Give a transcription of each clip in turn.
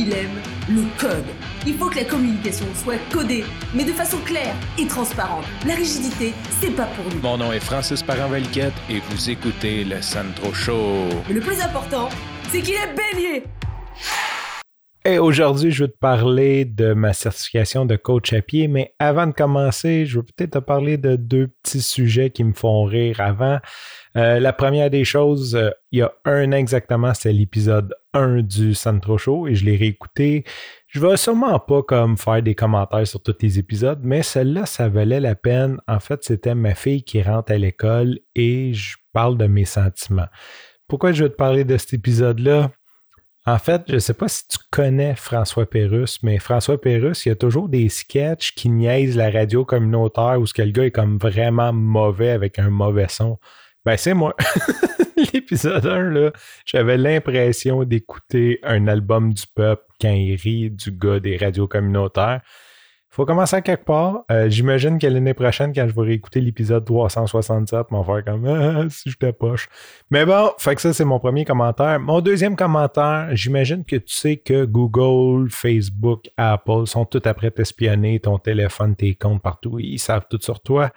il aime le code. Il faut que la communication soit codée, mais de façon claire et transparente. La rigidité, c'est pas pour nous. Mon nom est Francis parent et vous écoutez le Sandro Show. Mais le plus important, c'est qu'il est bélier. Et aujourd'hui, je veux te parler de ma certification de coach à pied, mais avant de commencer, je veux peut-être te parler de deux petits sujets qui me font rire avant. Euh, la première des choses, euh, il y a un an exactement, c'était l'épisode 1 du Centro Show et je l'ai réécouté. Je vais sûrement pas comme faire des commentaires sur tous les épisodes, mais celle-là, ça valait la peine. En fait, c'était ma fille qui rentre à l'école et je parle de mes sentiments. Pourquoi je veux te parler de cet épisode-là? En fait, je ne sais pas si tu connais François Pérusse, mais François Pérusse, il y a toujours des sketchs qui niaisent la radio communautaire où ce que le gars est comme vraiment mauvais avec un mauvais son. Ben, c'est moi. L'épisode 1, là, j'avais l'impression d'écouter un album du peuple quand il rit du gars des radios communautaires faut commencer à quelque part. Euh, j'imagine que l'année prochaine, quand je vais réécouter l'épisode 367, m'en faire comme ah, si je poche. Mais bon, fait que ça, c'est mon premier commentaire. Mon deuxième commentaire, j'imagine que tu sais que Google, Facebook, Apple sont tout après t'espionner, ton téléphone, tes comptes partout. Ils savent tout sur toi.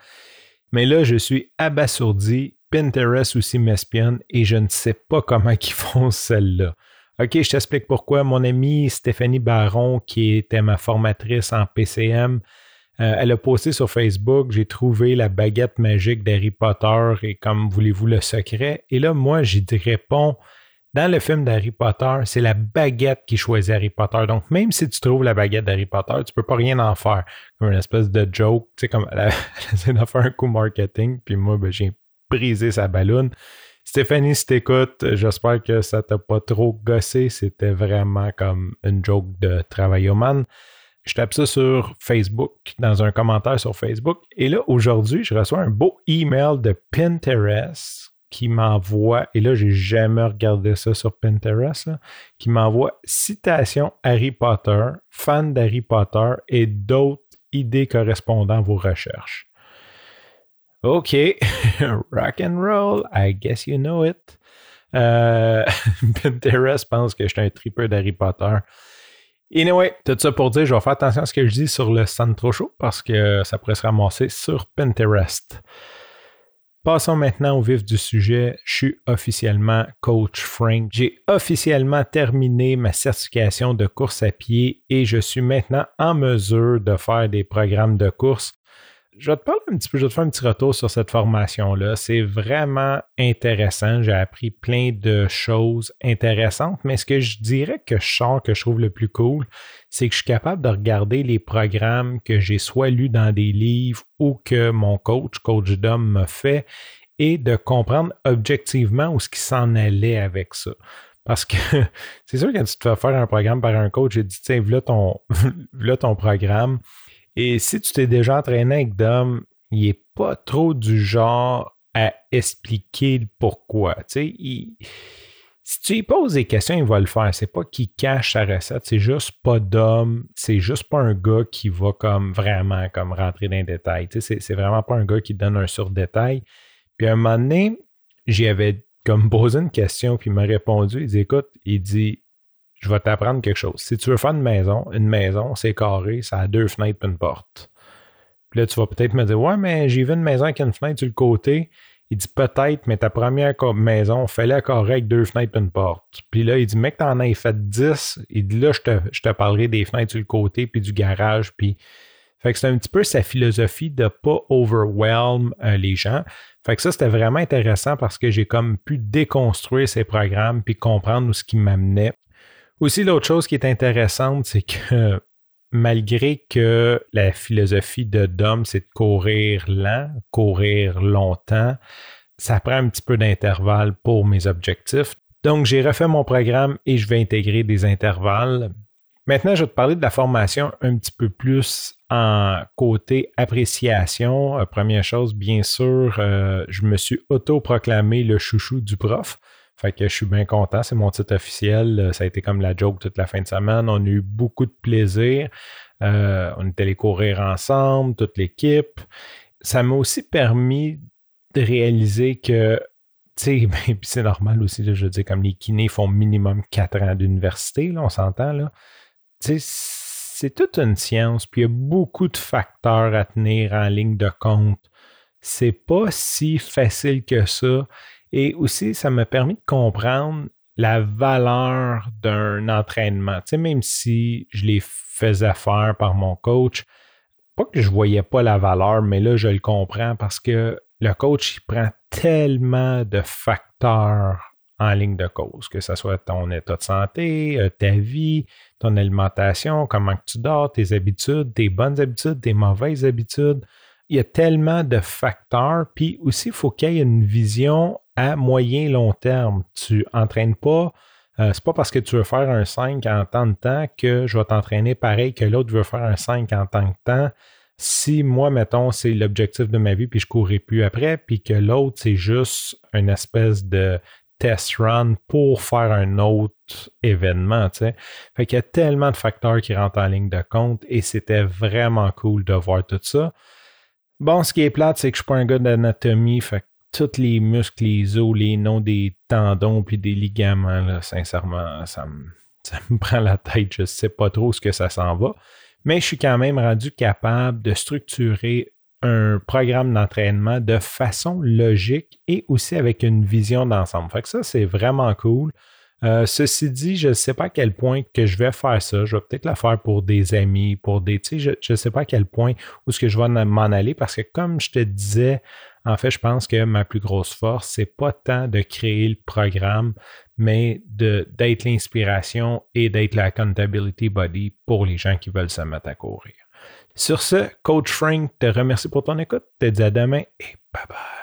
Mais là, je suis abasourdi. Pinterest aussi m'espionne et je ne sais pas comment ils font celle-là. OK, je t'explique pourquoi. Mon amie Stéphanie Baron, qui était ma formatrice en PCM, euh, elle a posté sur Facebook J'ai trouvé la baguette magique d'Harry Potter et comme voulez-vous le secret? Et là, moi, j'y réponds dans le film d'Harry Potter, c'est la baguette qui choisit Harry Potter. Donc, même si tu trouves la baguette d'Harry Potter, tu peux pas rien en faire. Comme une espèce de joke, tu sais, comme elle, essaie de faire un coup marketing, puis moi, ben, j'ai brisé sa ballonne. Stéphanie, si t'écoutes, j'espère que ça t'a pas trop gossé. C'était vraiment comme une joke de travailloman. Je tape ça sur Facebook, dans un commentaire sur Facebook. Et là, aujourd'hui, je reçois un beau email de Pinterest qui m'envoie, et là, j'ai jamais regardé ça sur Pinterest, qui m'envoie citation Harry Potter, fan d'Harry Potter et d'autres idées correspondant à vos recherches. OK, rock and roll, I guess you know it. Euh, Pinterest pense que je suis un tripeur d'Harry Potter. Anyway, tout ça pour dire, je vais faire attention à ce que je dis sur le Centro Show parce que ça pourrait se ramasser sur Pinterest. Passons maintenant au vif du sujet. Je suis officiellement coach Frank. J'ai officiellement terminé ma certification de course à pied et je suis maintenant en mesure de faire des programmes de course je vais te parler un petit peu, je vais te faire un petit retour sur cette formation-là. C'est vraiment intéressant. J'ai appris plein de choses intéressantes, mais ce que je dirais que je sens que je trouve le plus cool, c'est que je suis capable de regarder les programmes que j'ai soit lus dans des livres ou que mon coach, coach Dom, m'a fait et de comprendre objectivement où ce qui s'en allait avec ça. Parce que c'est sûr que quand tu te fais faire un programme par un coach, j'ai dit, tiens, voilà ton, ton programme et si tu t'es déjà entraîné avec Dom, il n'est pas trop du genre à expliquer le pourquoi. Tu sais, si tu lui poses des questions, il va le faire. C'est pas qu'il cache sa recette, c'est juste pas d'homme, c'est juste pas un gars qui va comme vraiment comme rentrer dans les détails. Tu sais, c'est vraiment pas un gars qui donne un sur-détail. Puis à un moment donné, j'y avais comme posé une question, puis il m'a répondu. Il dit Écoute, il dit je vais t'apprendre quelque chose. Si tu veux faire une maison, une maison, c'est carré, ça a deux fenêtres et une porte. Puis là, tu vas peut-être me dire, ouais, mais j'ai vu une maison avec une fenêtre sur le côté. Il dit peut-être, mais ta première maison, fallait carré avec deux fenêtres et une porte. Puis là, il dit, mec, t'en as fait 10. Il dit, là, je te, je te parlerai des fenêtres sur le côté, puis du garage, puis. Fait que c'est un petit peu sa philosophie de pas overwhelm euh, les gens. Fait que ça, c'était vraiment intéressant parce que j'ai comme pu déconstruire ces programmes puis comprendre où ce qui m'amenait. Aussi, l'autre chose qui est intéressante, c'est que malgré que la philosophie de Dom, c'est de courir lent, courir longtemps, ça prend un petit peu d'intervalle pour mes objectifs. Donc, j'ai refait mon programme et je vais intégrer des intervalles. Maintenant, je vais te parler de la formation un petit peu plus en côté appréciation. Euh, première chose, bien sûr, euh, je me suis autoproclamé le chouchou du prof. Fait que je suis bien content. C'est mon titre officiel. Euh, ça a été comme la joke toute la fin de semaine. On a eu beaucoup de plaisir. Euh, on est allé courir ensemble, toute l'équipe. Ça m'a aussi permis de réaliser que sais, ben, c'est normal aussi, je veux dire, comme les kinés font minimum 4 ans d'université, là, on s'entend, là. Tu sais, c'est toute une science, puis il y a beaucoup de facteurs à tenir en ligne de compte. C'est pas si facile que ça. Et aussi, ça m'a permis de comprendre la valeur d'un entraînement. Tu sais, même si je les faisais faire par mon coach, pas que je voyais pas la valeur, mais là, je le comprends parce que le coach, il prend tellement de facteurs en ligne de cause, que ce soit ton état de santé, euh, ta vie, ton alimentation, comment tu dors, tes habitudes, tes bonnes habitudes, tes mauvaises habitudes. Il y a tellement de facteurs. Puis aussi, il faut qu'il y ait une vision à moyen long terme. Tu n'entraînes pas. Euh, c'est pas parce que tu veux faire un 5 en temps de temps que je vais t'entraîner pareil que l'autre veut faire un 5 en temps de temps. Si moi, mettons, c'est l'objectif de ma vie, puis je courrai plus après, puis que l'autre, c'est juste une espèce de test run pour faire un autre événement, tu sais. Fait qu'il y a tellement de facteurs qui rentrent en ligne de compte et c'était vraiment cool de voir tout ça. Bon, ce qui est plate, c'est que je suis pas un gars d'anatomie, fait que tous les muscles, les os, les noms des tendons puis des ligaments, sincèrement, ça me, prend la tête. Je sais pas trop ce que ça s'en va. Mais je suis quand même rendu capable de structurer un programme d'entraînement de façon logique et aussi avec une vision d'ensemble. Fait que ça, c'est vraiment cool. Euh, ceci dit, je ne sais pas à quel point que je vais faire ça. Je vais peut-être le faire pour des amis, pour des. Tu sais, je ne sais pas à quel point où est-ce que je vais m'en aller parce que comme je te disais, en fait, je pense que ma plus grosse force, c'est pas tant de créer le programme, mais d'être l'inspiration et d'être la body pour les gens qui veulent se mettre à courir. Sur ce, Coach Frank te remercie pour ton écoute, te dis à demain et bye bye.